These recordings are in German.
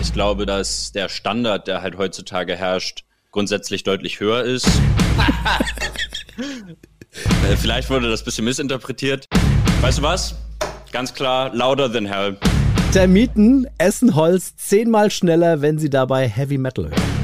Ich glaube, dass der Standard, der halt heutzutage herrscht, grundsätzlich deutlich höher ist. Äh, vielleicht wurde das ein bisschen missinterpretiert. Weißt du was? Ganz klar, louder than hell. Termiten essen Holz zehnmal schneller, wenn sie dabei Heavy Metal hören.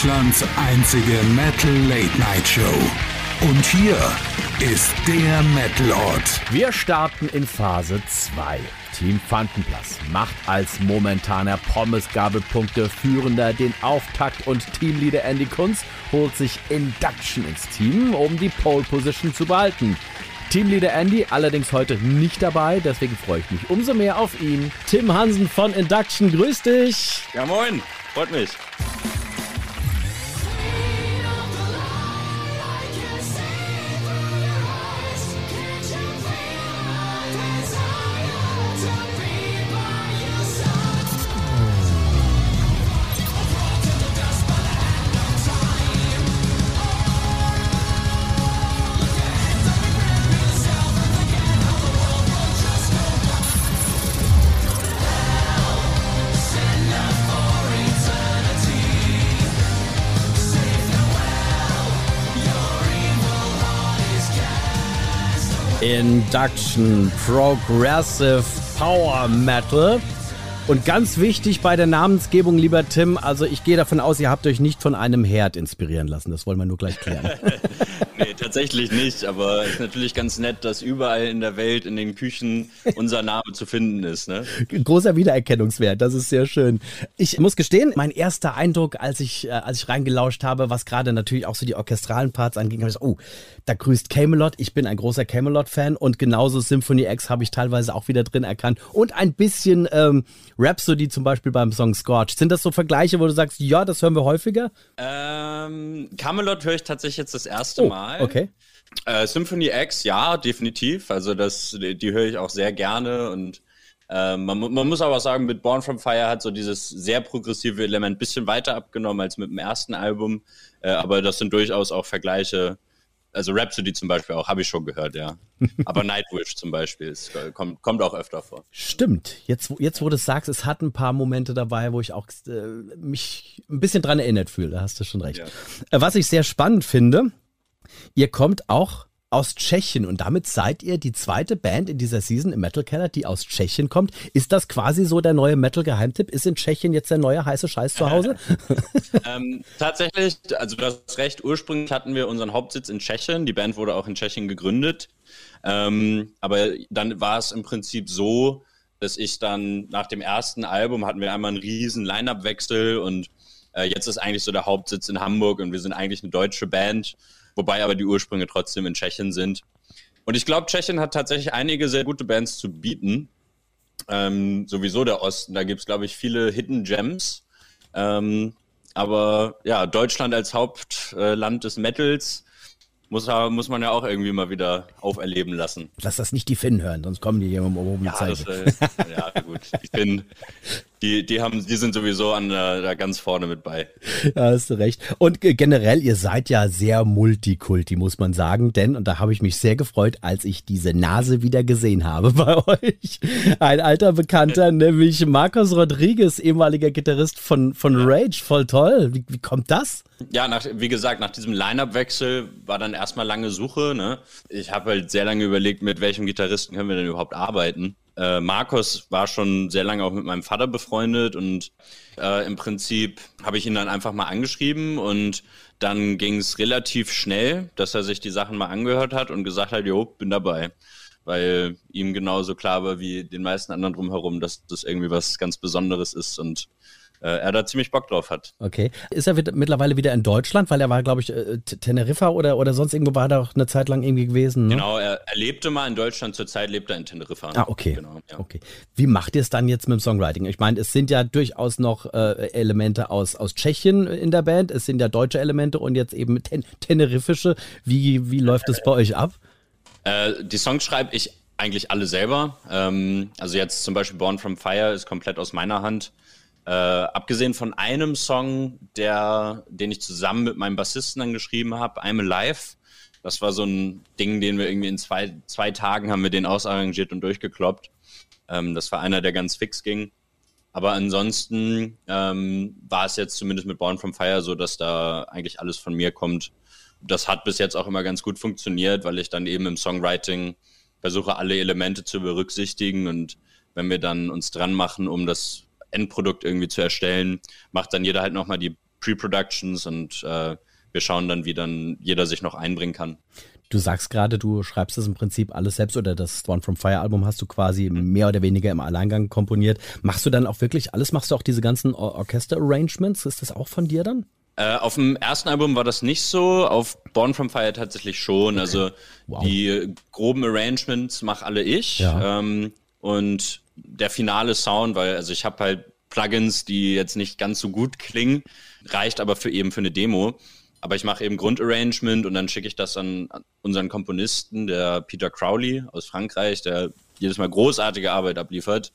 Deutschlands einzige Metal Late Night Show. Und hier ist der Metal Ort. Wir starten in Phase 2. Team Fantenplatz macht als momentaner Pommesgabelpunkte führender den Auftakt und Teamleader Andy Kunz holt sich Induction ins Team, um die Pole Position zu behalten. Teamleader Andy allerdings heute nicht dabei, deswegen freue ich mich umso mehr auf ihn. Tim Hansen von Induction, grüß dich. Ja, moin. Freut mich. Induction Progressive Power Metal. Und ganz wichtig bei der Namensgebung, lieber Tim, also ich gehe davon aus, ihr habt euch nicht von einem Herd inspirieren lassen. Das wollen wir nur gleich klären. nee, tatsächlich nicht. Aber es ist natürlich ganz nett, dass überall in der Welt, in den Küchen, unser Name zu finden ist. Ne? Großer Wiedererkennungswert, das ist sehr schön. Ich muss gestehen, mein erster Eindruck, als ich, äh, als ich reingelauscht habe, was gerade natürlich auch so die orchestralen Parts anging, habe ich gesagt, oh, da grüßt Camelot. Ich bin ein großer Camelot-Fan und genauso Symphony X habe ich teilweise auch wieder drin erkannt. Und ein bisschen ähm, Rhapsody zum Beispiel beim Song Scorch. Sind das so Vergleiche, wo du sagst, ja, das hören wir häufiger? Ähm, Camelot höre ich tatsächlich jetzt das erste Oh, Mal. Okay. Äh, Symphony X, ja, definitiv. Also das, die, die höre ich auch sehr gerne und äh, man, man muss aber auch sagen, mit Born from Fire hat so dieses sehr progressive Element ein bisschen weiter abgenommen als mit dem ersten Album. Äh, aber das sind durchaus auch Vergleiche. Also Rhapsody zum Beispiel auch, habe ich schon gehört, ja. Aber Nightwish zum Beispiel ist, äh, kommt, kommt auch öfter vor. Stimmt. Jetzt, wo- jetzt, wo du es sagst, es hat ein paar Momente dabei, wo ich auch äh, mich ein bisschen dran erinnert fühle. Da hast du schon recht. Ja. Äh, was ich sehr spannend finde, ihr kommt auch aus Tschechien und damit seid ihr die zweite Band in dieser Season im Metal Keller, die aus Tschechien kommt. Ist das quasi so der neue Metal-Geheimtipp? Ist in Tschechien jetzt der neue heiße Scheiß zu Hause? Ähm, tatsächlich, also du hast recht, ursprünglich hatten wir unseren Hauptsitz in Tschechien. Die Band wurde auch in Tschechien gegründet. Ähm, aber dann war es im Prinzip so, dass ich dann nach dem ersten Album hatten wir einmal einen riesen Line-Up-Wechsel und äh, jetzt ist eigentlich so der Hauptsitz in Hamburg und wir sind eigentlich eine deutsche Band, wobei aber die Ursprünge trotzdem in Tschechien sind. Und ich glaube, Tschechien hat tatsächlich einige sehr gute Bands zu bieten. Ähm, sowieso der Osten, da gibt es, glaube ich, viele Hidden Gems. Ähm, aber ja, Deutschland als Hauptland des Metals muss, muss man ja auch irgendwie mal wieder auferleben lassen. Lass das nicht die Finnen hören, sonst kommen die hier um oben die Ja, das, äh, ja gut. Ich bin, die, die, haben, die sind sowieso an der, da ganz vorne mit bei. Da hast du recht. Und ge- generell, ihr seid ja sehr Multikulti, muss man sagen, denn, und da habe ich mich sehr gefreut, als ich diese Nase wieder gesehen habe bei euch. Ein alter Bekannter, nämlich Marcos Rodriguez, ehemaliger Gitarrist von, von Rage. Voll toll. Wie, wie kommt das? Ja, nach, wie gesagt, nach diesem Line-Up-Wechsel war dann erstmal lange Suche. Ne? Ich habe halt sehr lange überlegt, mit welchem Gitarristen können wir denn überhaupt arbeiten. Äh, Markus war schon sehr lange auch mit meinem Vater befreundet und äh, im Prinzip habe ich ihn dann einfach mal angeschrieben und dann ging es relativ schnell, dass er sich die Sachen mal angehört hat und gesagt hat, jo, bin dabei. Weil ihm genauso klar war wie den meisten anderen drumherum, dass das irgendwie was ganz Besonderes ist und er da ziemlich Bock drauf hat. Okay. Ist er wieder, mittlerweile wieder in Deutschland? Weil er war, glaube ich, äh, Teneriffa oder, oder sonst irgendwo war er auch eine Zeit lang irgendwie gewesen. Ne? Genau, er, er lebte mal in Deutschland, zurzeit lebt er in Teneriffa. Ah, okay. Genau, ja. okay. Wie macht ihr es dann jetzt mit dem Songwriting? Ich meine, es sind ja durchaus noch äh, Elemente aus, aus Tschechien in der Band, es sind ja deutsche Elemente und jetzt eben ten, tenerifische. Wie, wie läuft es bei euch ab? Äh, die Songs schreibe ich eigentlich alle selber. Ähm, also jetzt zum Beispiel Born from Fire ist komplett aus meiner Hand. Äh, abgesehen von einem Song, der, den ich zusammen mit meinem Bassisten dann geschrieben habe, I'm Alive. Das war so ein Ding, den wir irgendwie in zwei, zwei Tagen haben wir den ausarrangiert und durchgekloppt. Ähm, das war einer, der ganz fix ging. Aber ansonsten ähm, war es jetzt zumindest mit Born from Fire so, dass da eigentlich alles von mir kommt. Das hat bis jetzt auch immer ganz gut funktioniert, weil ich dann eben im Songwriting versuche, alle Elemente zu berücksichtigen und wenn wir dann uns dran machen, um das Endprodukt irgendwie zu erstellen, macht dann jeder halt nochmal die Pre-Productions und äh, wir schauen dann, wie dann jeder sich noch einbringen kann. Du sagst gerade, du schreibst das im Prinzip alles selbst oder das One from Fire Album hast du quasi mehr oder weniger im Alleingang komponiert. Machst du dann auch wirklich alles? Machst du auch diese ganzen Or Orchester-Arrangements? Ist das auch von dir dann? Äh, auf dem ersten Album war das nicht so, auf Born from Fire tatsächlich schon. Okay. Also wow. die groben Arrangements mache alle ich. Ja. Ähm, und der finale Sound, weil also ich habe halt Plugins, die jetzt nicht ganz so gut klingen, reicht aber für eben für eine Demo. Aber ich mache eben Grundarrangement und dann schicke ich das an unseren Komponisten, der Peter Crowley aus Frankreich, der jedes Mal großartige Arbeit abliefert.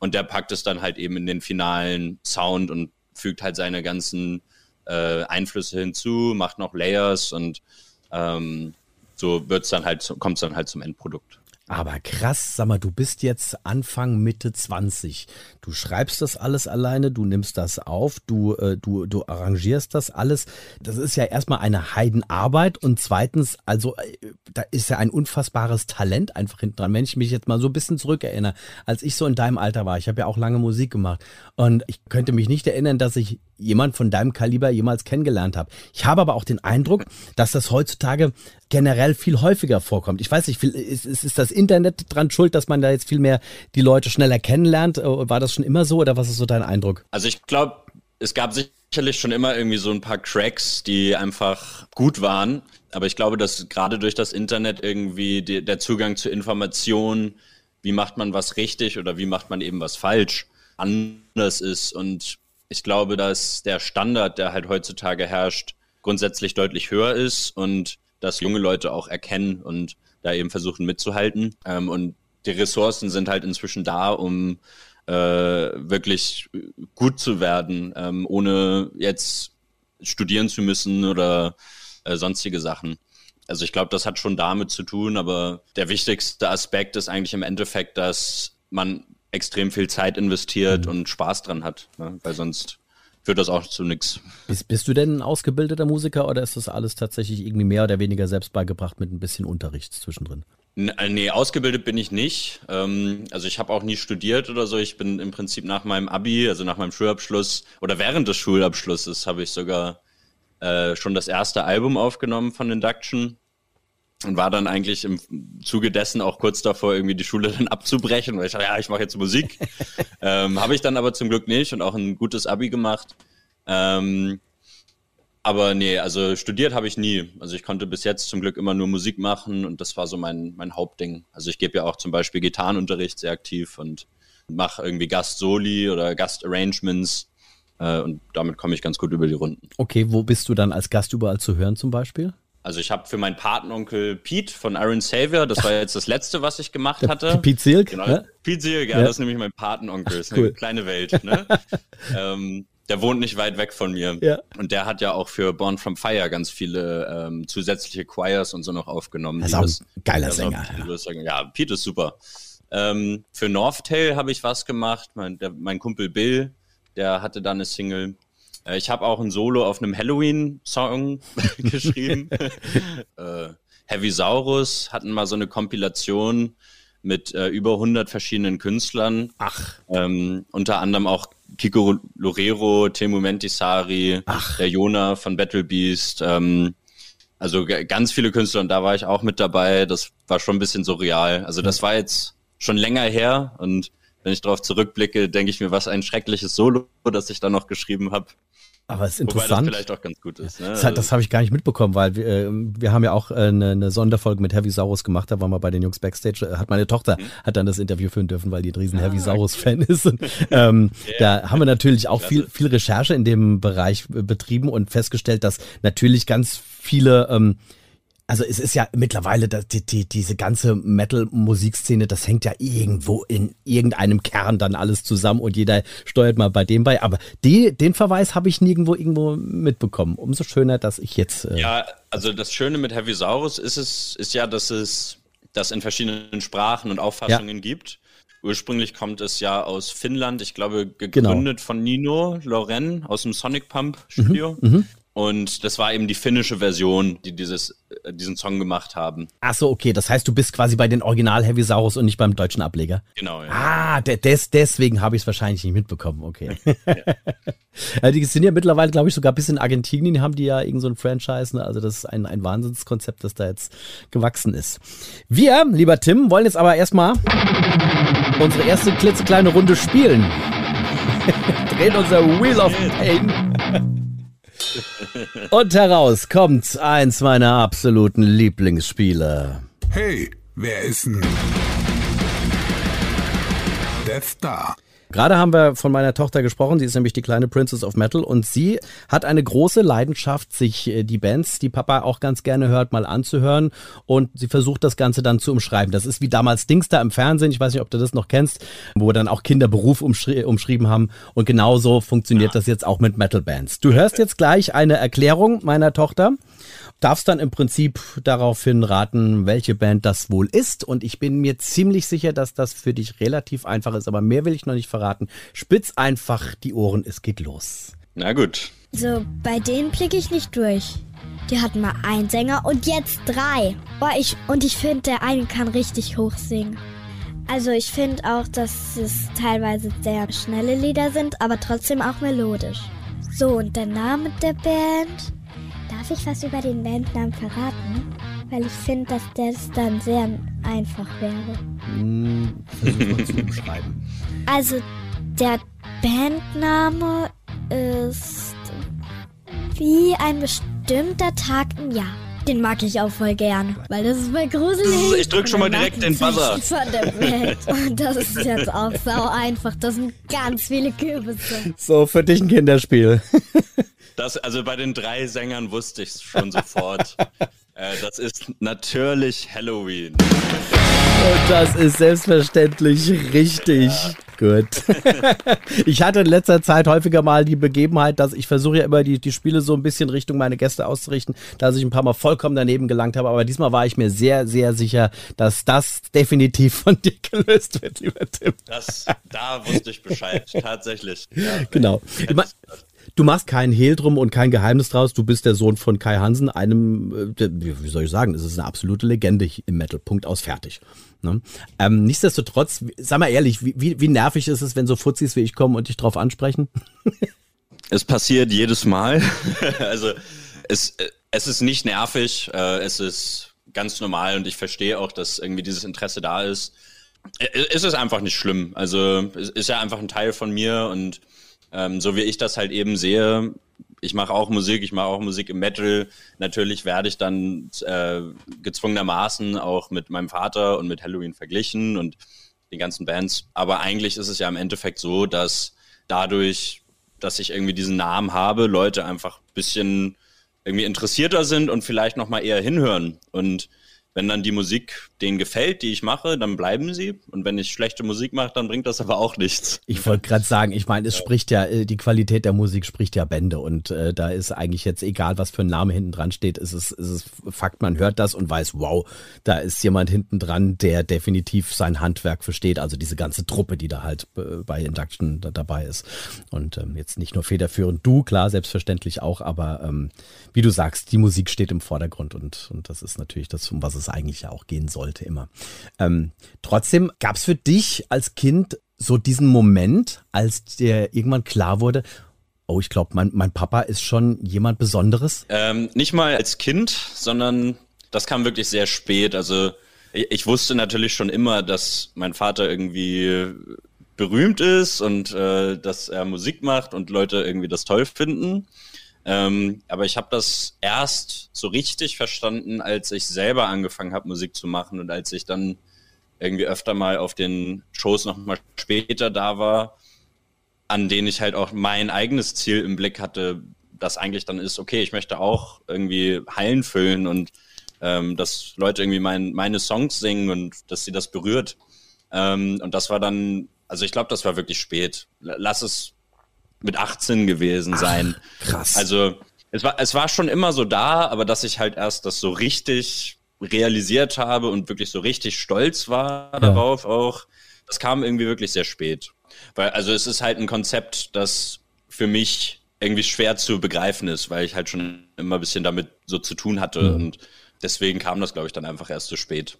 Und der packt es dann halt eben in den finalen Sound und fügt halt seine ganzen äh, Einflüsse hinzu, macht noch Layers und ähm, so wird's dann halt, kommt es dann halt zum Endprodukt. Aber krass, sag mal, du bist jetzt Anfang Mitte 20. Du schreibst das alles alleine, du nimmst das auf, du, äh, du, du arrangierst das alles. Das ist ja erstmal eine Heidenarbeit und zweitens, also äh, da ist ja ein unfassbares Talent einfach hinten dran. Wenn ich mich jetzt mal so ein bisschen zurückerinnere, als ich so in deinem Alter war, ich habe ja auch lange Musik gemacht und ich könnte mich nicht erinnern, dass ich jemand von deinem Kaliber jemals kennengelernt habe. Ich habe aber auch den Eindruck, dass das heutzutage generell viel häufiger vorkommt. Ich weiß nicht, ist, ist, ist das Internet dran schuld, dass man da jetzt viel mehr die Leute schneller kennenlernt? Äh, war das schon immer so oder was ist so dein Eindruck? Also ich glaube, es gab sicherlich schon immer irgendwie so ein paar Cracks, die einfach gut waren. Aber ich glaube, dass gerade durch das Internet irgendwie die, der Zugang zu Informationen, wie macht man was richtig oder wie macht man eben was falsch, anders ist. Und ich glaube, dass der Standard, der halt heutzutage herrscht, grundsätzlich deutlich höher ist und dass junge Leute auch erkennen und da eben versuchen mitzuhalten. Ähm, und die Ressourcen sind halt inzwischen da, um äh, wirklich gut zu werden, ähm, ohne jetzt studieren zu müssen oder äh, sonstige Sachen. Also ich glaube, das hat schon damit zu tun, aber der wichtigste Aspekt ist eigentlich im Endeffekt, dass man extrem viel Zeit investiert mhm. und Spaß dran hat, ne? weil sonst führt das auch zu nichts. Bist, bist, du denn ein ausgebildeter Musiker oder ist das alles tatsächlich irgendwie mehr oder weniger selbst beigebracht mit ein bisschen Unterricht zwischendrin? Äh, nee, ausgebildet bin ich nicht. Ähm, also ich habe auch nie studiert oder so. Ich bin im Prinzip nach meinem Abi, also nach meinem Schulabschluss oder während des Schulabschlusses habe ich sogar äh, schon das erste Album aufgenommen von Induction und war dann eigentlich im Zuge dessen auch kurz davor, irgendwie die Schule dann abzubrechen, weil ich dachte, ja, ich mache jetzt Musik. ähm, Habe ich dann aber zum Glück nicht und auch ein gutes Abi gemacht. Ähm, aber nee, also studiert habe ich nie. Also ich konnte bis jetzt zum Glück immer nur Musik machen und das war so mein, mein Hauptding. Also ich gebe ja auch zum Beispiel Gitarrenunterricht sehr aktiv und mache irgendwie Gast-Soli oder Gast-Arrangements äh, und damit komme ich ganz gut über die Runden. Okay, wo bist du dann als Gast überall zu hören zum Beispiel? Also ich habe für meinen Patenonkel Pete von Iron Savior, das war jetzt das letzte, was ich gemacht hatte. Pete Silk? Genau, ne? Pete Silk, ja, ja, das ist nämlich mein Patenonkel. Das ist cool. eine kleine Welt. Ne? ähm, der wohnt nicht weit weg von mir. Ja. Und der hat ja auch für Born from Fire ganz viele ähm, zusätzliche Choirs und so noch aufgenommen. Das ist auch ein geiler Sänger. Ja. ja, Pete ist super. Ähm, für Northtail habe ich was gemacht. Mein, der, mein Kumpel Bill, der hatte da eine Single. Äh, ich habe auch ein Solo auf einem Halloween-Song geschrieben. äh, Heavy Saurus hatten mal so eine Kompilation mit äh, über 100 verschiedenen Künstlern. Ach. Ähm, unter anderem auch Kiko Lorero, Temu Mentisari, Ach. der Jona von Battle Beast. Ähm, also ganz viele Künstler und da war ich auch mit dabei. Das war schon ein bisschen surreal. Also das war jetzt schon länger her und wenn ich darauf zurückblicke, denke ich mir, was ein schreckliches Solo, das ich da noch geschrieben habe. Aber es ist interessant. Wobei das vielleicht auch ganz gut ist. Ne? Das, das habe ich gar nicht mitbekommen, weil wir, äh, wir haben ja auch eine, äh, eine Sonderfolge mit Heavy Saurus gemacht. Da waren wir bei den Jungs Backstage. Äh, hat meine Tochter mhm. hat dann das Interview führen dürfen, weil die ein riesen ah, Heavy Saurus-Fan okay. ist. Und, ähm, yeah. Da haben wir natürlich auch viel, viel Recherche in dem Bereich betrieben und festgestellt, dass natürlich ganz viele ähm, also es ist ja mittlerweile die, die, diese ganze Metal-Musikszene, das hängt ja irgendwo in irgendeinem Kern dann alles zusammen und jeder steuert mal bei dem bei. Aber die, den Verweis habe ich nirgendwo irgendwo mitbekommen. Umso schöner, dass ich jetzt. Äh ja, also das Schöne mit Heavy Saurus ist es, ist ja, dass es das in verschiedenen Sprachen und Auffassungen ja. gibt. Ursprünglich kommt es ja aus Finnland, ich glaube, gegründet genau. von Nino Loren aus dem Sonic Pump Studio. Mhm, mhm. Und das war eben die finnische Version, die dieses, äh, diesen Song gemacht haben. Ach so, okay. Das heißt, du bist quasi bei den Original Heavy Saurus und nicht beim deutschen Ableger. Genau, ja. Ah, des, deswegen habe ich es wahrscheinlich nicht mitbekommen. Okay. Ja. die sind ja mittlerweile, glaube ich, sogar bis in Argentinien haben die ja irgend so ein Franchise. Ne? Also das ist ein, ein Wahnsinnskonzept, das da jetzt gewachsen ist. Wir, lieber Tim, wollen jetzt aber erstmal unsere erste klitzekleine Runde spielen. Drehen unser Wheel of Pain. Und heraus kommt eins meiner absoluten Lieblingsspiele. Hey, wer ist denn Death Star? Gerade haben wir von meiner Tochter gesprochen, sie ist nämlich die kleine Princess of Metal und sie hat eine große Leidenschaft, sich äh, die Bands, die Papa auch ganz gerne hört, mal anzuhören und sie versucht das Ganze dann zu umschreiben. Das ist wie damals Dingster im Fernsehen, ich weiß nicht, ob du das noch kennst, wo dann auch Kinder Beruf umschri umschrieben haben und genauso funktioniert das jetzt auch mit Metal Bands. Du hörst jetzt gleich eine Erklärung meiner Tochter darfst dann im Prinzip daraufhin raten, welche Band das wohl ist. Und ich bin mir ziemlich sicher, dass das für dich relativ einfach ist. Aber mehr will ich noch nicht verraten. Spitz einfach die Ohren, es geht los. Na gut. So, bei denen blicke ich nicht durch. Die hatten mal einen Sänger und jetzt drei. Boah, ich, und ich finde, der eine kann richtig hoch singen. Also ich finde auch, dass es teilweise sehr schnelle Lieder sind, aber trotzdem auch melodisch. So, und der Name der Band? Darf ich was über den Bandnamen verraten? Weil ich finde, dass das dann sehr einfach wäre. Hm, versuch mal zu umschreiben. Also, der Bandname ist wie ein bestimmter Tag im Jahr. Den mag ich auch voll gern, weil das ist voll gruselig. Ich drück schon mal direkt den Buzzer. Und das ist jetzt auch sau einfach. Das sind ganz viele Kürbisse. So, für dich ein Kinderspiel. Das, also bei den drei Sängern wusste ich es schon sofort. äh, das ist natürlich Halloween. Und das ist selbstverständlich richtig. Ja. Gut. ich hatte in letzter Zeit häufiger mal die Begebenheit, dass ich versuche ja immer die, die Spiele so ein bisschen Richtung meine Gäste auszurichten, dass ich ein paar Mal vollkommen daneben gelangt habe. Aber diesmal war ich mir sehr, sehr sicher, dass das definitiv von dir gelöst wird, lieber Tim. Das, da wusste ich Bescheid, tatsächlich. Ja, genau. Ich mein, Du machst keinen Hehl drum und kein Geheimnis draus. Du bist der Sohn von Kai Hansen, einem, äh, wie soll ich sagen, es ist eine absolute Legende im Metal. Punkt aus, fertig. Ne? Ähm, nichtsdestotrotz, sag mal ehrlich, wie, wie nervig ist es, wenn so Fuzis wie ich kommen und dich drauf ansprechen? es passiert jedes Mal. also es, es ist nicht nervig, äh, es ist ganz normal und ich verstehe auch, dass irgendwie dieses Interesse da ist. Es ist einfach nicht schlimm. Also es ist ja einfach ein Teil von mir und ähm, so wie ich das halt eben sehe, ich mache auch Musik, ich mache auch Musik im Metal. Natürlich werde ich dann äh, gezwungenermaßen auch mit meinem Vater und mit Halloween verglichen und den ganzen Bands. Aber eigentlich ist es ja im Endeffekt so, dass dadurch, dass ich irgendwie diesen Namen habe, Leute einfach ein bisschen irgendwie interessierter sind und vielleicht nochmal eher hinhören. Und wenn dann die Musik denen gefällt, die ich mache, dann bleiben sie. Und wenn ich schlechte Musik mache, dann bringt das aber auch nichts. Ich wollte gerade sagen, ich meine, es ja. spricht ja, äh, die Qualität der Musik spricht ja Bände. Und äh, da ist eigentlich jetzt egal, was für ein Name hinten dran steht, ist es, ist Fakt, man hört das und weiß, wow, da ist jemand hinten dran, der definitiv sein Handwerk versteht. Also diese ganze Truppe, die da halt äh, bei Induction da dabei ist. Und ähm, jetzt nicht nur federführend du, klar, selbstverständlich auch, aber ähm, wie du sagst, die Musik steht im Vordergrund und, und das ist natürlich das, um was es eigentlich ja auch gehen sollte immer. Ähm, trotzdem gab es für dich als Kind so diesen Moment, als dir irgendwann klar wurde, oh, ich glaube, mein, mein Papa ist schon jemand Besonderes? Ähm, nicht mal als Kind, sondern das kam wirklich sehr spät. Also ich, ich wusste natürlich schon immer, dass mein Vater irgendwie berühmt ist und äh, dass er Musik macht und Leute irgendwie das toll finden. Ähm, aber ich habe das erst so richtig verstanden, als ich selber angefangen habe, Musik zu machen und als ich dann irgendwie öfter mal auf den Shows nochmal später da war, an denen ich halt auch mein eigenes Ziel im Blick hatte, das eigentlich dann ist, okay, ich möchte auch irgendwie Hallen füllen und ähm, dass Leute irgendwie mein, meine Songs singen und dass sie das berührt. Ähm, und das war dann, also ich glaube, das war wirklich spät. Lass es mit 18 gewesen sein. Ach, krass. Also es war, es war schon immer so da, aber dass ich halt erst das so richtig realisiert habe und wirklich so richtig stolz war ja. darauf auch, das kam irgendwie wirklich sehr spät. Weil, also es ist halt ein Konzept, das für mich irgendwie schwer zu begreifen ist, weil ich halt schon immer ein bisschen damit so zu tun hatte mhm. und deswegen kam das, glaube ich, dann einfach erst zu spät.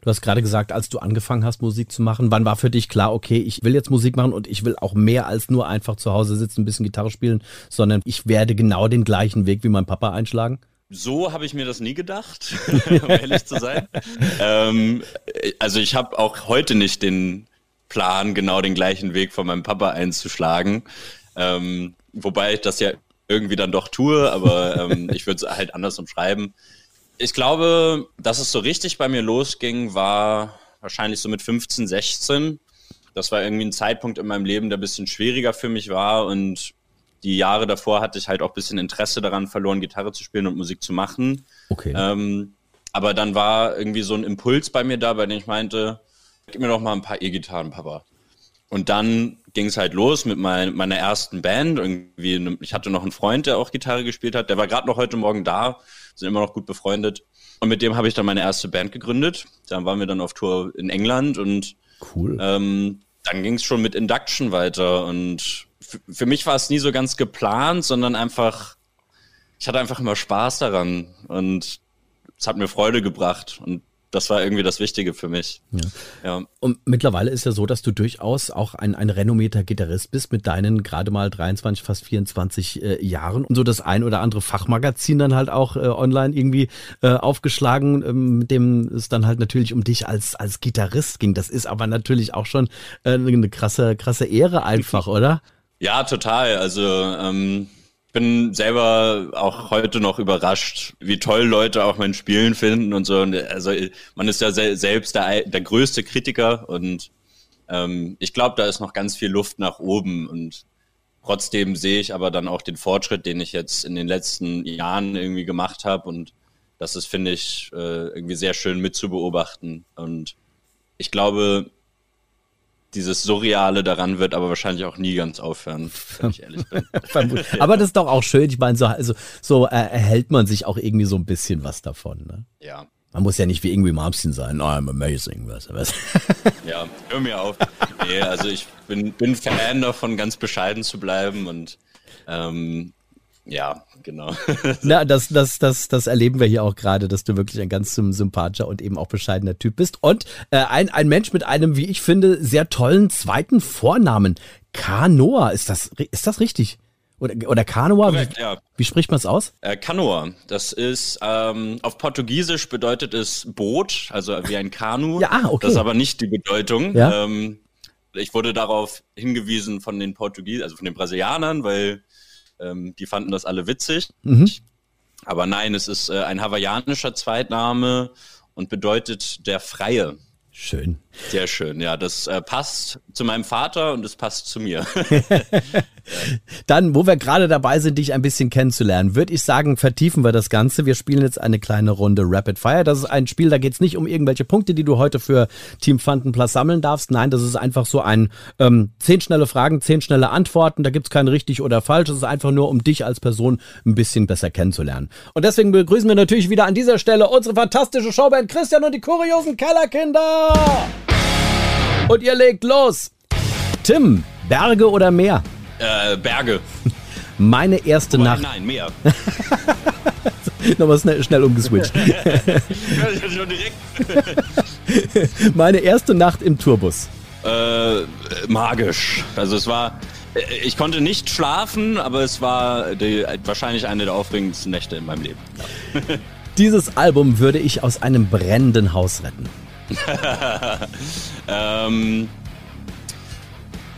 Du hast gerade gesagt, als du angefangen hast, Musik zu machen, wann war für dich klar, okay, ich will jetzt Musik machen und ich will auch mehr als nur einfach zu Hause sitzen, ein bisschen Gitarre spielen, sondern ich werde genau den gleichen Weg wie mein Papa einschlagen? So habe ich mir das nie gedacht, um ehrlich zu sein. ähm, also ich habe auch heute nicht den Plan, genau den gleichen Weg von meinem Papa einzuschlagen. Ähm, wobei ich das ja irgendwie dann doch tue, aber ähm, ich würde es halt anders umschreiben ich glaube, dass es so richtig bei mir losging, war wahrscheinlich so mit 15, 16. Das war irgendwie ein Zeitpunkt in meinem Leben, der ein bisschen schwieriger für mich war und die Jahre davor hatte ich halt auch ein bisschen Interesse daran verloren, Gitarre zu spielen und Musik zu machen. Okay. Ähm, aber dann war irgendwie so ein Impuls bei mir da, bei dem ich meinte, gib mir doch mal ein paar E-Gitarren, Papa. Und dann ging es halt los mit mein, meiner ersten Band. Irgendwie, ich hatte noch einen Freund, der auch Gitarre gespielt hat. Der war gerade noch heute Morgen da sind immer noch gut befreundet. Und mit dem habe ich dann meine erste Band gegründet. Dann waren wir dann auf Tour in England und cool. Ähm, dann ging es schon mit Induction weiter. Und für mich war es nie so ganz geplant, sondern einfach, ich hatte einfach immer Spaß daran und es hat mir Freude gebracht. Und das war irgendwie das Wichtige für mich. Ja. ja. Und mittlerweile ist ja so, dass du durchaus auch ein, ein renommierter Gitarrist bist mit deinen gerade mal 23, fast 24 äh, Jahren und so das ein oder andere Fachmagazin dann halt auch äh, online irgendwie äh, aufgeschlagen, ähm, mit dem es dann halt natürlich um dich als, als Gitarrist ging. Das ist aber natürlich auch schon äh, eine krasse, krasse Ehre einfach, oder? Ja, total. Also ähm, bin selber auch heute noch überrascht, wie toll Leute auch mein Spielen finden und so. Also man ist ja selbst der, der größte Kritiker und ähm, ich glaube, da ist noch ganz viel Luft nach oben und trotzdem sehe ich aber dann auch den Fortschritt, den ich jetzt in den letzten Jahren irgendwie gemacht habe und das ist, finde ich, äh, irgendwie sehr schön mitzubeobachten und ich glaube, dieses Surreale daran wird aber wahrscheinlich auch nie ganz aufhören, wenn ich ehrlich bin. aber das ist doch auch schön. Ich meine, so, also, so äh, erhält man sich auch irgendwie so ein bisschen was davon. Ne? Ja. Man muss ja nicht wie irgendwie Malmsteen sein. Oh, I'm amazing. Was, was. ja, hör mir auf. Nee, also ich bin, bin Fan davon, ganz bescheiden zu bleiben und ähm, ja, genau. Na, das, das, das, das erleben wir hier auch gerade, dass du wirklich ein ganz sympathischer und eben auch bescheidener Typ bist. Und äh, ein, ein Mensch mit einem, wie ich finde, sehr tollen zweiten Vornamen. Kanoa, ist das, ist das richtig? Oder, oder Kanoa? Korrekt, wie, ja. wie spricht man es aus? Äh, Kanoa. Das ist, ähm, auf Portugiesisch bedeutet es Boot, also wie ein Kanu. ja, okay. Das ist aber nicht die Bedeutung. Ja? Ähm, ich wurde darauf hingewiesen von den Portugiesen, also von den Brasilianern, weil ähm, die fanden das alle witzig. Mhm. Aber nein, es ist äh, ein hawaiianischer Zweitname und bedeutet der Freie. Schön. Sehr schön, ja. Das äh, passt zu meinem Vater und es passt zu mir. Dann, wo wir gerade dabei sind, dich ein bisschen kennenzulernen, würde ich sagen, vertiefen wir das Ganze. Wir spielen jetzt eine kleine Runde Rapid Fire. Das ist ein Spiel, da geht es nicht um irgendwelche Punkte, die du heute für Team Fanden Plus sammeln darfst. Nein, das ist einfach so ein ähm, zehn schnelle Fragen, zehn schnelle Antworten. Da gibt es kein richtig oder falsch. Es ist einfach nur, um dich als Person ein bisschen besser kennenzulernen. Und deswegen begrüßen wir natürlich wieder an dieser Stelle unsere fantastische Showband Christian und die kuriosen Kellerkinder. Und ihr legt los. Tim, Berge oder Meer? Äh, Berge. Meine erste Wobei, Nacht. Nein, Meer. Nochmal schnell, schnell umgeswitcht. schon direkt. Meine erste Nacht im Tourbus. Äh, magisch. Also es war, äh, ich konnte nicht schlafen, aber es war die, wahrscheinlich eine der aufregendsten Nächte in meinem Leben. Dieses Album würde ich aus einem brennenden Haus retten. ähm,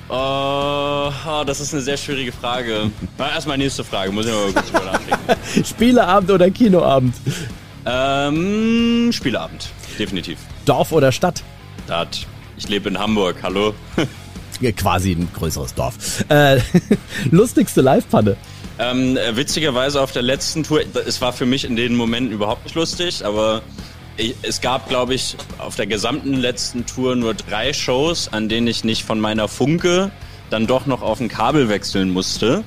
oh, oh, das ist eine sehr schwierige Frage. Erstmal nächste Frage, muss ich mal kurz drüber nachdenken. Spieleabend oder Kinoabend? Ähm, Spieleabend, definitiv. Dorf oder Stadt? Stadt. Ich lebe in Hamburg, hallo. Quasi ein größeres Dorf. Äh, lustigste Live-Panne? Ähm, äh, witzigerweise auf der letzten Tour, es war für mich in den Momenten überhaupt nicht lustig, aber es gab, glaube ich, auf der gesamten letzten Tour nur drei Shows, an denen ich nicht von meiner Funke dann doch noch auf ein Kabel wechseln musste,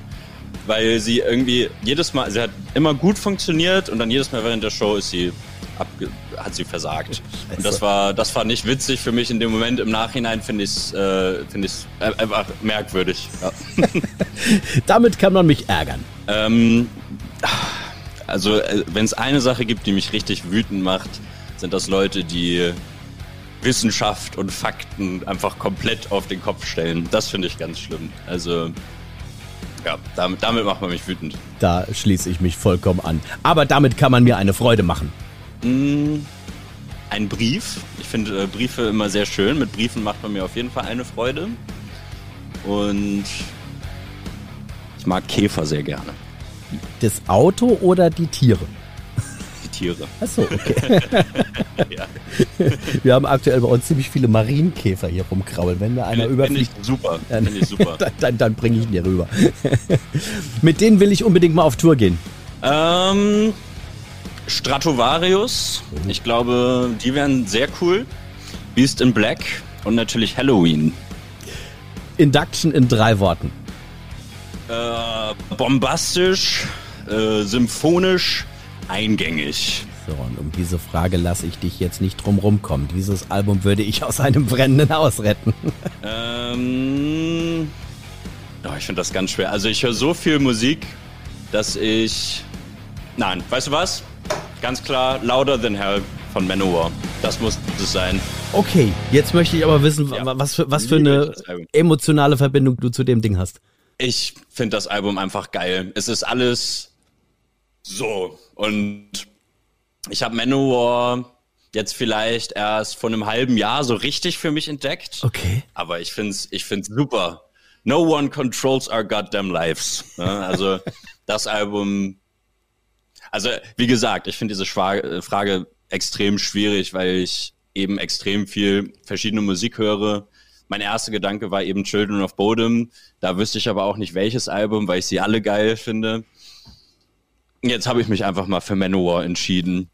weil sie irgendwie jedes Mal, sie hat immer gut funktioniert und dann jedes Mal während der Show ist sie abge hat sie versagt. Und das war, das war nicht witzig für mich in dem Moment. Im Nachhinein finde ich es äh, find einfach merkwürdig. Ja. Damit kann man mich ärgern. Ähm, also, äh, wenn es eine Sache gibt, die mich richtig wütend macht, sind das Leute, die Wissenschaft und Fakten einfach komplett auf den Kopf stellen. Das finde ich ganz schlimm. Also, ja, damit, damit macht man mich wütend. Da schließe ich mich vollkommen an. Aber damit kann man mir eine Freude machen. Mmh, ein Brief. Ich finde äh, Briefe immer sehr schön. Mit Briefen macht man mir auf jeden Fall eine Freude. Und ich mag Käfer sehr gerne. Das Auto oder die Tiere? Tiere. Achso, okay. ja. Wir haben aktuell bei uns ziemlich viele Marienkäfer hier rumkraulen. Wenn mir einer überfliegt. Super. Dann, ich super. dann, dann, dann bringe ich ihn dir rüber. Mit denen will ich unbedingt mal auf Tour gehen. Ähm, Stratovarius. Ich glaube, die wären sehr cool. Beast in Black und natürlich Halloween. Induction in drei Worten. Äh, bombastisch, äh, symphonisch, eingängig. So, und um diese Frage lasse ich dich jetzt nicht drum rumkommen. Dieses Album würde ich aus einem brennenden Haus retten. ähm, oh, ich finde das ganz schwer. Also ich höre so viel Musik, dass ich... Nein, weißt du was? Ganz klar, Louder Than Hell von Manowar. Das muss es sein. Okay, jetzt möchte ich aber wissen, ja. was für, was für eine emotionale Verbindung du zu dem Ding hast. Ich finde das Album einfach geil. Es ist alles so. Und ich habe Manowar jetzt vielleicht erst vor einem halben Jahr so richtig für mich entdeckt. Okay. Aber ich finde es ich find's super. No one controls our goddamn lives. Also das Album also, wie gesagt, ich finde diese Frage extrem schwierig, weil ich eben extrem viel verschiedene Musik höre. Mein erster Gedanke war eben Children of Bodom. Da wüsste ich aber auch nicht welches Album, weil ich sie alle geil finde. Jetzt habe ich mich einfach mal für Manowar entschieden.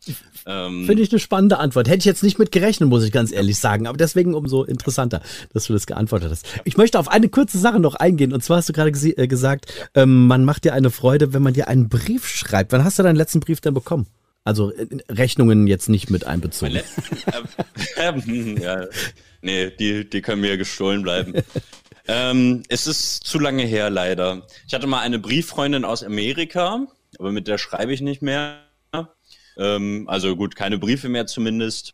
Ähm, Finde ich eine spannende Antwort. Hätte ich jetzt nicht mit gerechnet, muss ich ganz ehrlich sagen. Aber deswegen umso interessanter, dass du das geantwortet hast. Ich möchte auf eine kurze Sache noch eingehen. Und zwar hast du gerade äh, gesagt, ähm, man macht dir eine Freude, wenn man dir einen Brief schreibt. Wann hast du deinen letzten Brief denn bekommen? Also äh, Rechnungen jetzt nicht mit einbezogen. ähm, ja, nee, die, die können mir gestohlen bleiben. ähm, es ist zu lange her, leider. Ich hatte mal eine Brieffreundin aus Amerika, aber mit der schreibe ich nicht mehr. Ähm, also gut, keine Briefe mehr zumindest.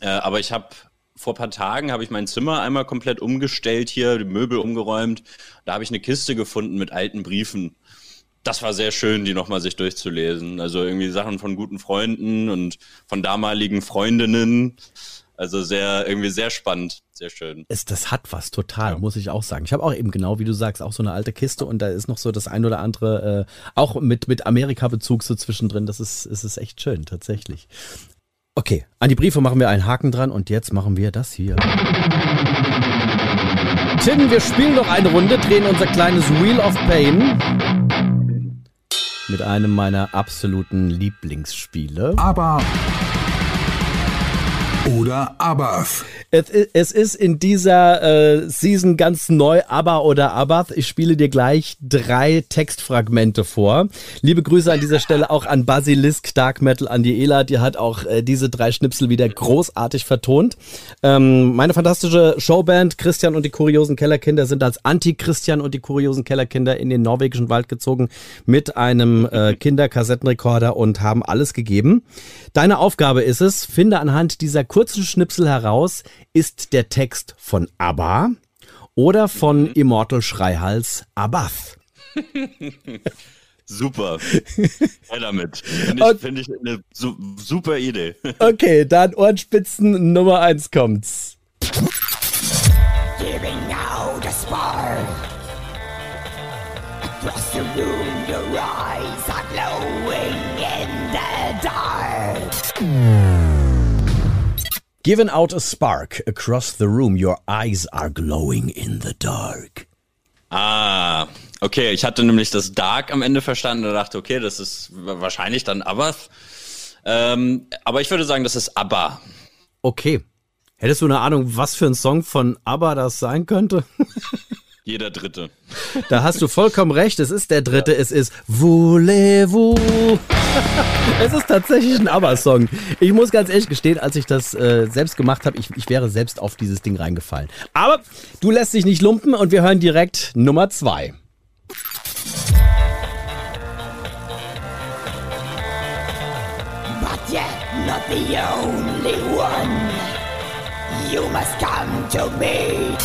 Äh, aber ich habe vor paar Tagen habe ich mein Zimmer einmal komplett umgestellt hier, die Möbel umgeräumt. Da habe ich eine Kiste gefunden mit alten Briefen. Das war sehr schön, die nochmal sich durchzulesen. Also irgendwie Sachen von guten Freunden und von damaligen Freundinnen. Also sehr, irgendwie sehr spannend, sehr schön. Es, das hat was, total, ja. muss ich auch sagen. Ich habe auch eben genau, wie du sagst, auch so eine alte Kiste und da ist noch so das ein oder andere, äh, auch mit, mit Amerika-Bezug so zwischendrin. Das ist, ist, ist echt schön, tatsächlich. Okay, an die Briefe machen wir einen Haken dran und jetzt machen wir das hier. Tim, wir spielen noch eine Runde, drehen unser kleines Wheel of Pain mit einem meiner absoluten Lieblingsspiele. Aber oder Abath. Es ist in dieser äh, Season ganz neu, ABBA oder Abath. Ich spiele dir gleich drei Textfragmente vor. Liebe Grüße an dieser Stelle auch an Basilisk Dark Metal, an die Ela. Die hat auch äh, diese drei Schnipsel wieder großartig vertont. Ähm, meine fantastische Showband Christian und die kuriosen Kellerkinder sind als Anti-Christian und die kuriosen Kellerkinder in den norwegischen Wald gezogen mit einem äh, Kinderkassettenrekorder und haben alles gegeben. Deine Aufgabe ist es, finde anhand dieser kurzen Schnipsel heraus, ist der Text von ABBA oder von mhm. Immortal Schreihals Abath? Super. Ja, damit. Finde ich, find ich eine su super Idee. Okay, dann Ohrenspitzen Nummer 1 kommt's. Giving out a spark. Across the room, your eyes are glowing in the dark. Given out a spark across the room, your eyes are glowing in the dark. Ah, okay. Ich hatte nämlich das Dark am Ende verstanden und dachte, okay, das ist wahrscheinlich dann ABBA. Ähm, aber ich würde sagen, das ist ABBA. Okay. Hättest du eine Ahnung, was für ein Song von ABBA das sein könnte? Jeder dritte. Da hast du vollkommen recht. Es ist der dritte. Ja. Es ist Voulez-vous. es ist tatsächlich ein ABBA-Song. Ich muss ganz ehrlich gestehen, als ich das äh, selbst gemacht habe, ich, ich wäre selbst auf dieses Ding reingefallen. Aber du lässt dich nicht lumpen und wir hören direkt Nummer zwei. But yet not the only one. You must come to me.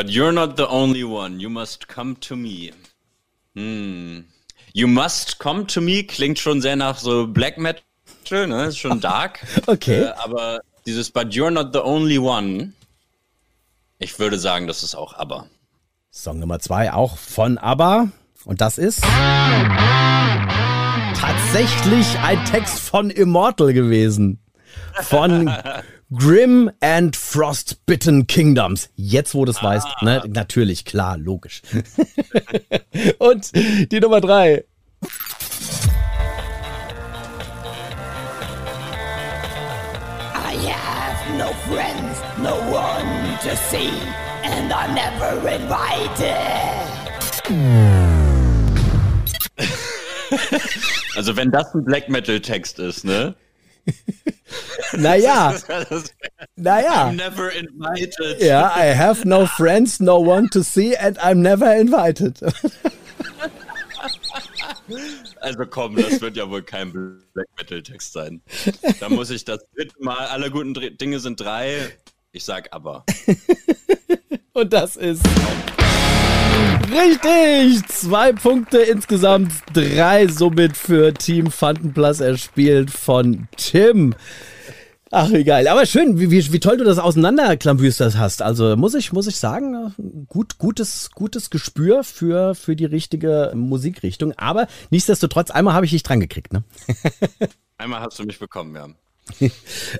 But you're not the only one. You must come to me. Hm. You must come to me klingt schon sehr nach so Black Metal, ne? Ist schon dark. okay. Äh, aber dieses But you're not the only one. Ich würde sagen, das ist auch ABBA. Song Nummer zwei auch von ABBA. Und das ist tatsächlich ein Text von Immortal gewesen. Von Grim and Frostbitten Kingdoms. Jetzt, wo du es ah. weißt, ne? Natürlich, klar, logisch. Und die Nummer drei. I have no friends, no one to see, and I'm never invited. Also wenn das ein Black Metal Text ist, ne? Naja. naja. I'm never invited. Ja, I have no friends, no one to see and I'm never invited. Also komm, das wird ja wohl kein Black Metal Text sein. Da muss ich das dritte Mal, alle guten Dinge sind drei. Ich sag aber. Und das ist. Richtig! Zwei Punkte insgesamt, drei somit für Team Fantenplatz erspielt von Tim. Ach, geil. Aber schön, wie, wie, wie toll du das auseinanderklambüstert hast. Also muss ich, muss ich sagen, gut, gutes, gutes Gespür für, für die richtige Musikrichtung. Aber nichtsdestotrotz, einmal habe ich dich dran gekriegt, ne? einmal hast du mich bekommen, ja.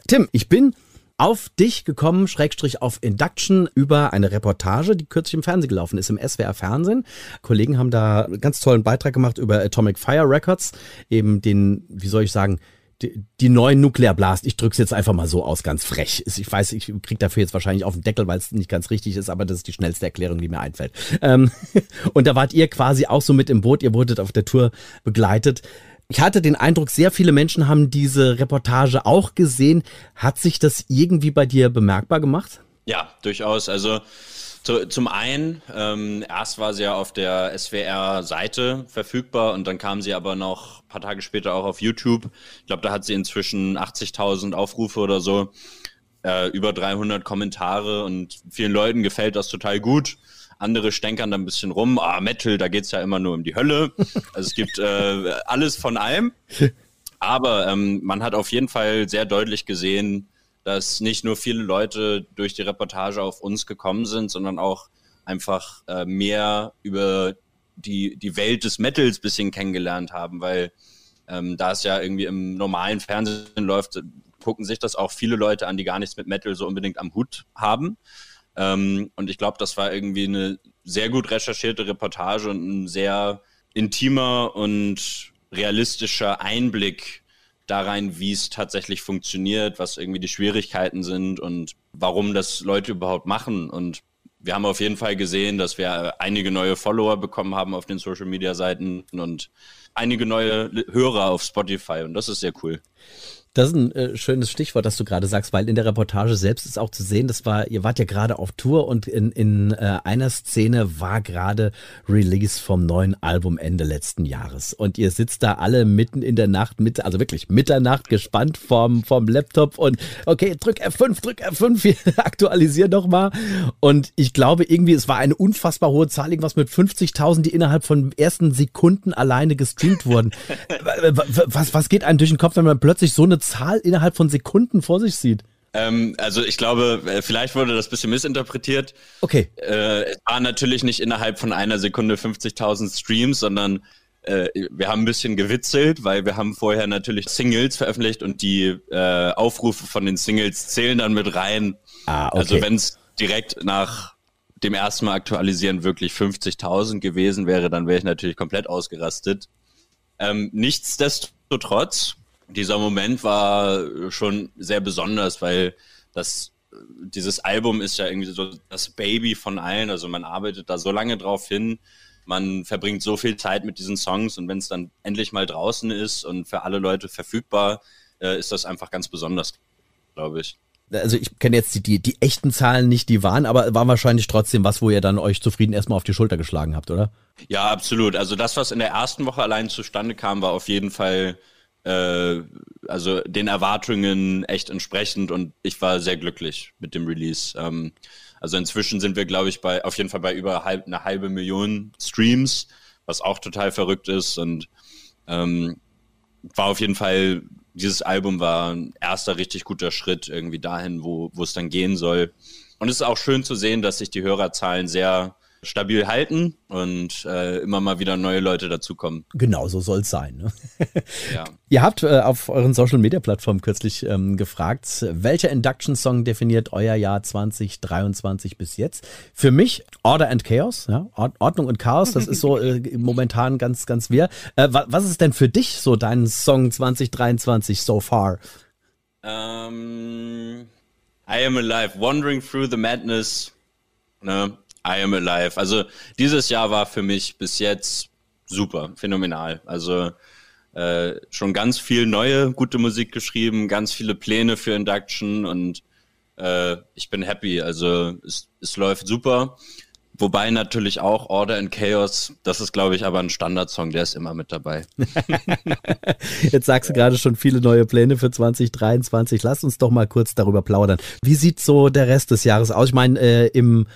Tim, ich bin auf dich gekommen, Schrägstrich auf Induction, über eine Reportage, die kürzlich im Fernsehen gelaufen ist, im SWR Fernsehen. Kollegen haben da einen ganz tollen Beitrag gemacht über Atomic Fire Records, eben den, wie soll ich sagen, die, neuen Nuclear Blast, ich drück's jetzt einfach mal so aus, ganz frech. Ich weiß, ich krieg dafür jetzt wahrscheinlich auf den Deckel, weil es nicht ganz richtig ist, aber das ist die schnellste Erklärung, die mir einfällt. Ähm, und da wart ihr quasi auch so mit im Boot, ihr wurdet auf der Tour begleitet. Ich hatte den Eindruck, sehr viele Menschen haben diese Reportage auch gesehen. Hat sich das irgendwie bei dir bemerkbar gemacht? Ja, durchaus. Also zu, zum einen, ähm, erst war sie ja auf der SWR-Seite verfügbar und dann kam sie aber noch ein paar Tage später auch auf YouTube. Ich glaube, da hat sie inzwischen 80.000 Aufrufe oder so, äh, über 300 Kommentare und vielen Leuten gefällt das total gut. Andere stänkern da ein bisschen rum. Ah, Metal, da geht's ja immer nur um die Hölle. Also es gibt äh, alles von allem. Aber ähm, man hat auf jeden Fall sehr deutlich gesehen, dass nicht nur viele Leute durch die Reportage auf uns gekommen sind, sondern auch einfach äh, mehr über die, die Welt des Metals bisschen kennengelernt haben, weil ähm, da es ja irgendwie im normalen Fernsehen läuft, gucken sich das auch viele Leute an, die gar nichts mit Metal so unbedingt am Hut haben. Ähm, und ich glaube, das war irgendwie eine sehr gut recherchierte Reportage und ein sehr intimer und realistischer Einblick da rein, wie es tatsächlich funktioniert, was irgendwie die Schwierigkeiten sind und warum das Leute überhaupt machen. Und wir haben auf jeden Fall gesehen, dass wir einige neue Follower bekommen haben auf den Social Media Seiten und einige neue Hörer auf Spotify. Und das ist sehr cool. Das ist ein äh, schönes Stichwort, das du gerade sagst, weil in der Reportage selbst ist auch zu sehen, das war, ihr wart ja gerade auf Tour und in, in äh, einer Szene war gerade Release vom neuen Album Ende letzten Jahres. Und ihr sitzt da alle mitten in der Nacht, mit, also wirklich Mitternacht gespannt vorm, vorm Laptop und okay, drück F5, drück F5, aktualisier doch mal. Und ich glaube irgendwie, es war eine unfassbar hohe Zahl, irgendwas mit 50.000, die innerhalb von ersten Sekunden alleine gestreamt wurden. was, was geht einem durch den Kopf, wenn man plötzlich so eine Zahl innerhalb von Sekunden vor sich sieht. Ähm, also ich glaube, äh, vielleicht wurde das ein bisschen missinterpretiert. Okay. Äh, es war natürlich nicht innerhalb von einer Sekunde 50.000 Streams, sondern äh, wir haben ein bisschen gewitzelt, weil wir haben vorher natürlich Singles veröffentlicht und die äh, Aufrufe von den Singles zählen dann mit rein. Ah, okay. Also wenn es direkt nach dem ersten Mal aktualisieren wirklich 50.000 gewesen wäre, dann wäre ich natürlich komplett ausgerastet. Ähm, nichtsdestotrotz, dieser Moment war schon sehr besonders, weil das, dieses Album ist ja irgendwie so das Baby von allen. Also man arbeitet da so lange drauf hin, man verbringt so viel Zeit mit diesen Songs und wenn es dann endlich mal draußen ist und für alle Leute verfügbar, äh, ist das einfach ganz besonders, glaube ich also ich kenne jetzt die, die, die echten Zahlen nicht, die waren, aber war wahrscheinlich trotzdem was, wo ihr dann euch zufrieden erstmal auf die Schulter geschlagen habt, oder? Ja, absolut. Also das, was in der ersten Woche allein zustande kam, war auf jeden Fall äh, also den Erwartungen echt entsprechend und ich war sehr glücklich mit dem Release. Ähm, also inzwischen sind wir, glaube ich, bei auf jeden Fall bei über halb, eine halbe Million Streams, was auch total verrückt ist und ähm, war auf jeden Fall dieses Album war ein erster richtig guter Schritt irgendwie dahin, wo, wo es dann gehen soll. Und es ist auch schön zu sehen, dass sich die Hörerzahlen sehr stabil halten und äh, immer mal wieder neue Leute dazukommen. Genau, so soll es sein. Ne? Ja. Ihr habt äh, auf euren Social Media Plattformen kürzlich ähm, gefragt, welcher Induction Song definiert euer Jahr 2023 bis jetzt? Für mich Order and Chaos, ja? Ordnung und Chaos, das ist so äh, momentan ganz, ganz wir. Äh, wa was ist denn für dich so dein Song 2023 so far? Ähm, I am alive, wandering through the madness. Ne? I Am Alive. Also dieses Jahr war für mich bis jetzt super, phänomenal. Also äh, schon ganz viel neue, gute Musik geschrieben, ganz viele Pläne für Induction und äh, ich bin happy. Also es, es läuft super. Wobei natürlich auch Order and Chaos, das ist, glaube ich, aber ein Standardsong, der ist immer mit dabei. Jetzt sagst du gerade schon viele neue Pläne für 2023. Lass uns doch mal kurz darüber plaudern. Wie sieht so der Rest des Jahres aus? Ich meine, äh, im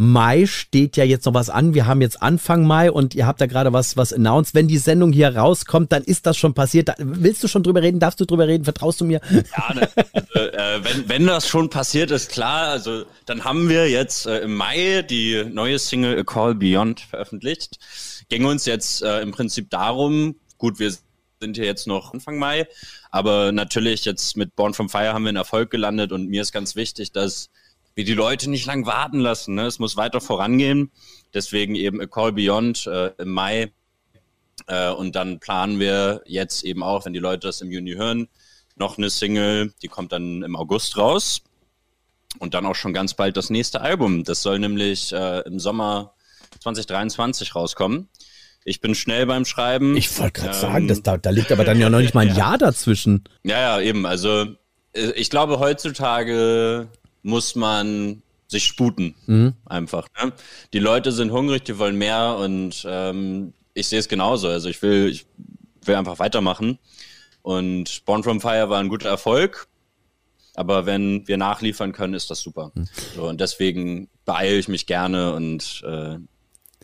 Mai steht ja jetzt noch was an. Wir haben jetzt Anfang Mai und ihr habt da gerade was, was announced. Wenn die Sendung hier rauskommt, dann ist das schon passiert. willst du schon drüber reden? Darfst du drüber reden? Vertraust du mir? Ja, ne, also, äh, wenn, wenn das schon passiert ist, klar. Also dann haben wir jetzt äh, im Mai die neue Single A Call Beyond veröffentlicht. Ging uns jetzt äh, im Prinzip darum, gut, wir sind hier jetzt noch Anfang Mai, aber natürlich jetzt mit Born from Fire haben wir einen Erfolg gelandet und mir ist ganz wichtig, dass wir die Leute nicht lang warten lassen. Ne? Es muss weiter vorangehen. Deswegen eben A Call Beyond äh, im Mai. Äh, und dann planen wir jetzt eben auch, wenn die Leute das im Juni hören, noch eine Single, die kommt dann im August raus. Und dann auch schon ganz bald das nächste Album. Das soll nämlich äh, im Sommer 2023 rauskommen. Ich bin schnell beim Schreiben. Ich wollte gerade ähm, sagen, das, da, da liegt aber dann ja noch nicht mal ein ja. Jahr dazwischen. Ja, ja, eben. Also äh, ich glaube, heutzutage muss man sich sputen. Mhm. Einfach. Ne? Die Leute sind hungrig, die wollen mehr und ähm, ich sehe es genauso. Also ich will, ich will einfach weitermachen. Und Born from Fire war ein guter Erfolg. Aber wenn wir nachliefern können, ist das super. Mhm. So, und deswegen beeile ich mich gerne und äh,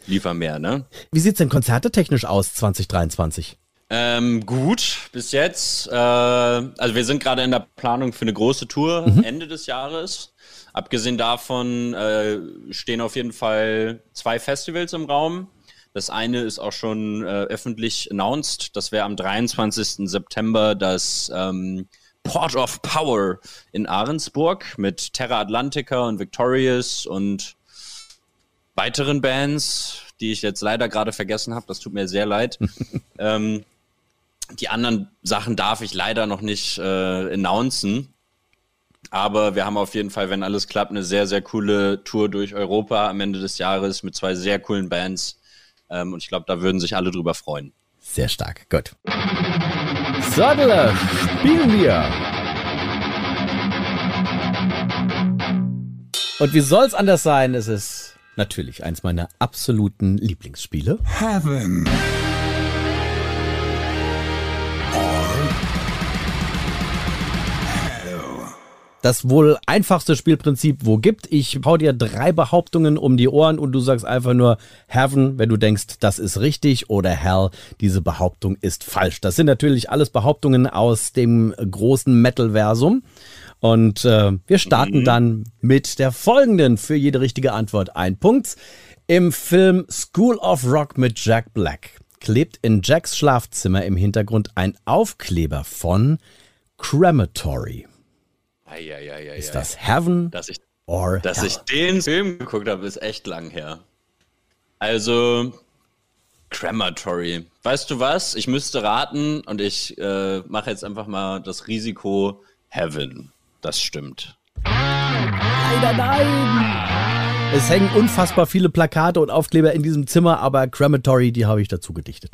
liefer mehr. Ne? Wie sieht es denn konzertetechnisch aus 2023? Ähm, gut, bis jetzt. Äh, also wir sind gerade in der Planung für eine große Tour mhm. Ende des Jahres. Abgesehen davon äh, stehen auf jeden Fall zwei Festivals im Raum. Das eine ist auch schon äh, öffentlich announced. Das wäre am 23. September das ähm, Port of Power in Ahrensburg mit Terra Atlantica und Victorious und weiteren Bands, die ich jetzt leider gerade vergessen habe. Das tut mir sehr leid. ähm, die anderen Sachen darf ich leider noch nicht äh, announcen. Aber wir haben auf jeden Fall, wenn alles klappt, eine sehr, sehr coole Tour durch Europa am Ende des Jahres mit zwei sehr coolen Bands. Ähm, und ich glaube, da würden sich alle drüber freuen. Sehr stark, gut. Sadler, spielen wir! Und wie soll es anders sein? Es ist natürlich eins meiner absoluten Lieblingsspiele. Heaven. Das wohl einfachste Spielprinzip, wo gibt. Ich hau dir drei Behauptungen um die Ohren und du sagst einfach nur Heaven, wenn du denkst, das ist richtig oder Hell, diese Behauptung ist falsch. Das sind natürlich alles Behauptungen aus dem großen Metal-Versum. Und äh, wir starten mhm. dann mit der folgenden für jede richtige Antwort ein Punkt. Im Film School of Rock mit Jack Black klebt in Jacks Schlafzimmer im Hintergrund ein Aufkleber von Crematory. Ei, ei, ei, ist das Heaven dass ich, or Dass Hell. ich den Film geguckt habe, ist echt lang her. Also, Crematory. Weißt du was? Ich müsste raten und ich äh, mache jetzt einfach mal das Risiko Heaven. Das stimmt. Leider nein. Es hängen unfassbar viele Plakate und Aufkleber in diesem Zimmer, aber Crematory, die habe ich dazu gedichtet.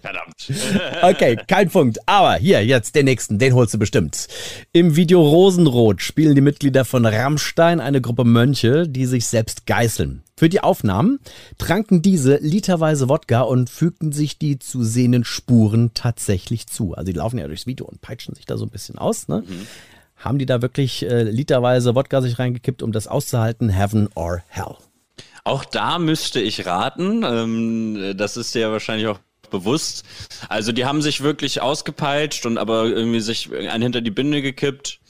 Verdammt. Okay, kein Punkt. Aber hier, jetzt den nächsten, den holst du bestimmt. Im Video Rosenrot spielen die Mitglieder von Rammstein eine Gruppe Mönche, die sich selbst geißeln. Für die Aufnahmen tranken diese literweise Wodka und fügten sich die zu sehenden Spuren tatsächlich zu. Also die laufen ja durchs Video und peitschen sich da so ein bisschen aus. Ne? Haben die da wirklich äh, literweise Wodka sich reingekippt, um das auszuhalten? Heaven or Hell? Auch da müsste ich raten. Ähm, das ist dir ja wahrscheinlich auch bewusst. Also die haben sich wirklich ausgepeitscht und aber irgendwie sich einen hinter die Binde gekippt.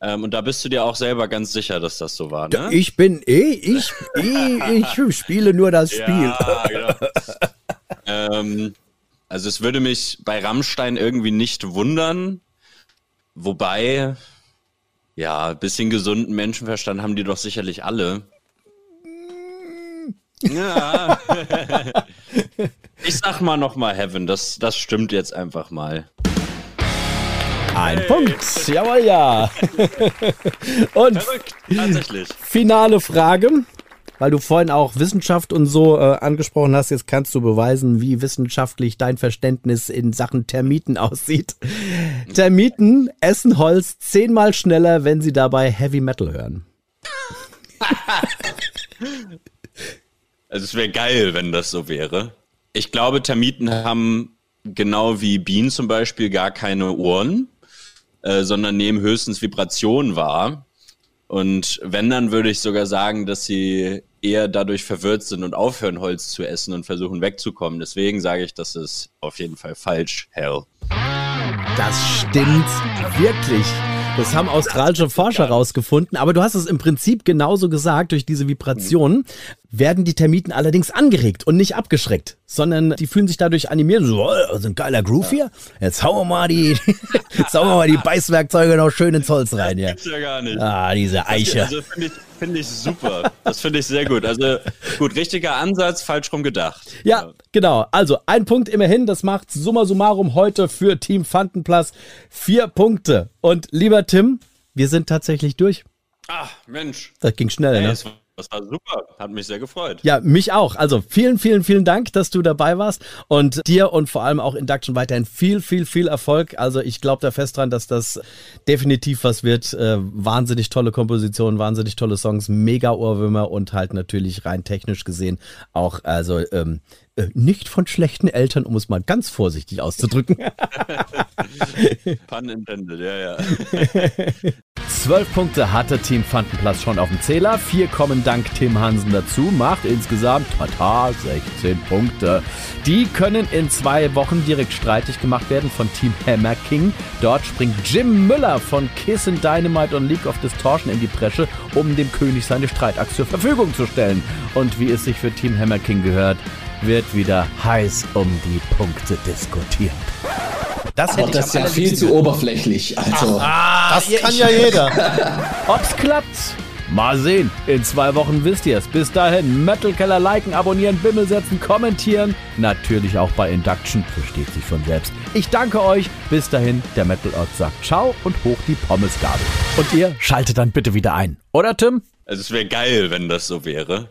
Ähm, und da bist du dir auch selber ganz sicher, dass das so war, ne? Ich bin eh, ich, eh, ich spiele nur das Spiel. Ja, genau. ähm, also es würde mich bei Rammstein irgendwie nicht wundern. Wobei, ja, ein bisschen gesunden Menschenverstand haben die doch sicherlich alle. Ja. ich sag mal nochmal Heaven, das, das stimmt jetzt einfach mal. Ein Punkt. Jawohl, ja. Und Verrückt, tatsächlich. finale Frage, weil du vorhin auch Wissenschaft und so äh, angesprochen hast. Jetzt kannst du beweisen, wie wissenschaftlich dein Verständnis in Sachen Termiten aussieht. Termiten essen Holz zehnmal schneller, wenn sie dabei Heavy Metal hören. Also es wäre geil, wenn das so wäre. Ich glaube, Termiten haben genau wie Bienen zum Beispiel gar keine Ohren, äh, sondern nehmen höchstens Vibrationen wahr. Und wenn, dann würde ich sogar sagen, dass sie eher dadurch verwirrt sind und aufhören, Holz zu essen und versuchen wegzukommen. Deswegen sage ich, das ist auf jeden Fall falsch, Hell. Das stimmt wirklich. Das haben australische Forscher rausgefunden, aber du hast es im Prinzip genauso gesagt, durch diese Vibrationen werden die Termiten allerdings angeregt und nicht abgeschreckt, sondern die fühlen sich dadurch animiert, so, oh, so ein geiler Groove hier, jetzt hauen wir mal die, jetzt hauen wir mal die Beißwerkzeuge noch schön ins Holz rein, ja. Gibt's ja gar nicht. Ah, diese Eiche. Also finde ich, find ich super. Das finde ich sehr gut. Also gut, richtiger Ansatz, falsch rum gedacht. Ja, genau. Also ein Punkt immerhin. Das macht summa summarum heute für Team Fantenplatz vier Punkte. Und lieber Tim, wir sind tatsächlich durch. Ah, Mensch. Das ging schnell, Hey, ne? Das, war, super. Hat mich sehr gefreut. Ja, mich auch. Also vielen, vielen, vielen Dank, dass du dabei warst und dir und vor allem auch Induction weiterhin viel, viel, viel Erfolg. Also ich glaube da fest dran, dass das definitiv was wird. Äh, wahnsinnig tolle Kompositionen, wahnsinnig tolle Songs, mega Ohrwürmer und halt natürlich rein technisch gesehen auch also ähm, äh, nicht von schlechten Eltern, um es mal ganz vorsichtig auszudrücken. Pun intended, ja, ja. Zwölf Punkte hatte Team Fantenplatz schon auf dem Zähler. Vier kommen dank Tim Hansen dazu. Macht insgesamt, tata, 16 Punkte. Die können in zwei Wochen direkt streitig gemacht werden von Team Hammer King. Dort springt Jim Müller von Kiss and Dynamite und League of Distortion in die Bresche, um dem König seine Streitachse zur Verfügung zu stellen. Und wie es sich für Team Hammer King gehört, wird wieder heiß um die Punkte diskutiert. Das Aber das ist ja viel zu oberflächlich. Also, das kann ja jeder. Ob's klappt? Mal sehen. In zwei Wochen wisst ihr's. Bis dahin, Metal Keller liken, abonnieren, Bimmel setzen, kommentieren. Natürlich auch bei Induction. Versteht sich von selbst. Ich danke euch. Bis dahin, der Metal Ort sagt Ciao und hoch die Pommesgabel. Und ihr schaltet dann bitte wieder ein. Oder Tim? Also es wäre geil, wenn das so wäre.